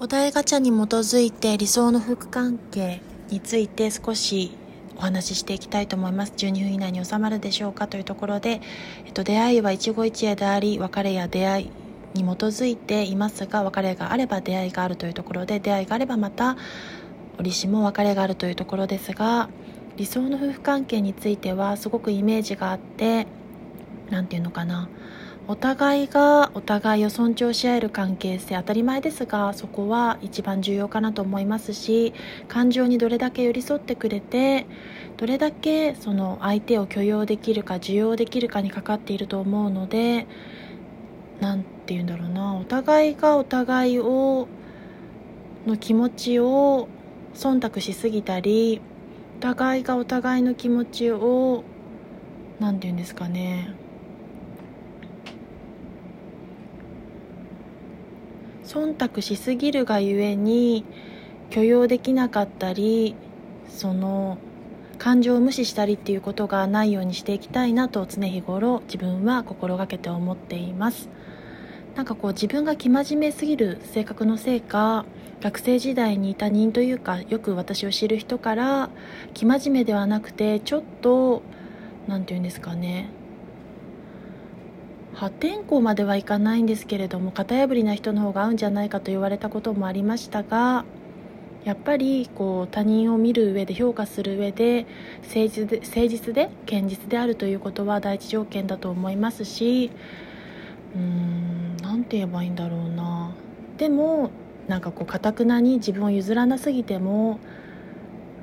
お題ガチャに基づいて理想の夫婦関係について少しお話ししていきたいと思います。12分以内に収まるでしょうかというところで、えっと、出会いは一期一会であり別れや出会いに基づいていますが別れがあれば出会いがあるというところで出会いがあればまた折しも別れがあるというところですが理想の夫婦関係についてはすごくイメージがあって何て言うのかな。お互いがお互いを尊重し合える関係性当たり前ですがそこは一番重要かなと思いますし感情にどれだけ寄り添ってくれてどれだけその相手を許容できるか受容できるかにかかっていると思うので何て言うんだろうなお互いがお互いをの気持ちを忖度しすぎたりお互いがお互いの気持ちを何て言うんですかね。忖度しすぎるがゆえに許容できなかったりその感情を無視したりっていうことがないようにしていきたいなと常日頃自分は心がけて思っています。なんかこう自分が生真面目すぎる性格のせいか学生時代に他人というかよく私を知る人から生真面目ではなくてちょっと何て言うんですかね破天荒まではいかないんですけれども型破りな人の方が合うんじゃないかと言われたこともありましたがやっぱりこう他人を見る上で評価する上で誠実で誠実で堅実であるということは第一条件だと思いますしうーん何て言えばいいんだろうな。でもなんかこうかたくなに自分を譲らなすぎても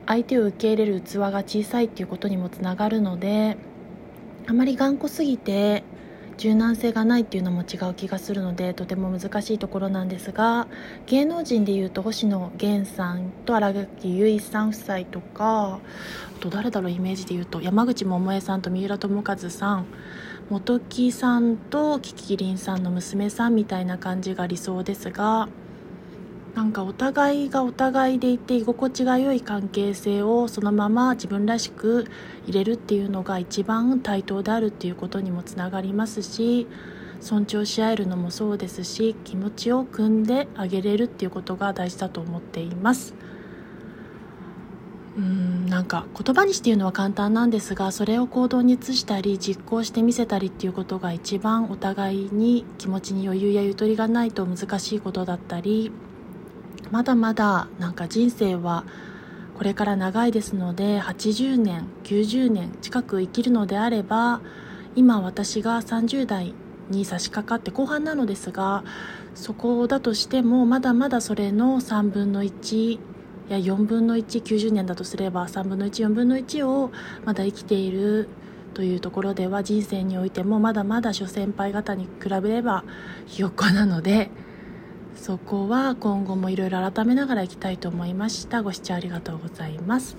相手を受け入れる器が小さいっていうことにもつながるのであまり頑固すぎて柔軟性がないっていうのも違う気がするのでとても難しいところなんですが芸能人でいうと星野源さんと新垣結衣さん夫妻とかあと誰だろうイメージでいうと山口百恵さんと三浦友和さん本木さんとキキリンさんの娘さんみたいな感じが理想ですがなんかお互いがお互いでいて居心地が良い関係性をそのまま自分らしく入れるっていうのが一番対等であるっていうことにもつながりますし尊重し合えるのもそうですし気持ちを汲んであげれるっていうことが大事だと思っています。うんなんか言葉にして言うのは簡単なんですがそれを行動に移したり実行してみせたりっていうことが一番お互いに気持ちに余裕やゆとりがないと難しいことだったりまだまだなんか人生はこれから長いですので80年90年近く生きるのであれば今私が30代に差し掛かって後半なのですがそこだとしてもまだまだそれの3分の1や4分の190年だとすれば3分の14分の1をまだ生きているというところでは人生においてもまだまだ諸先輩方に比べればひよっこなのでそこは今後もいろいろ改めながらいきたいと思いました。ご視聴ありがとうございます。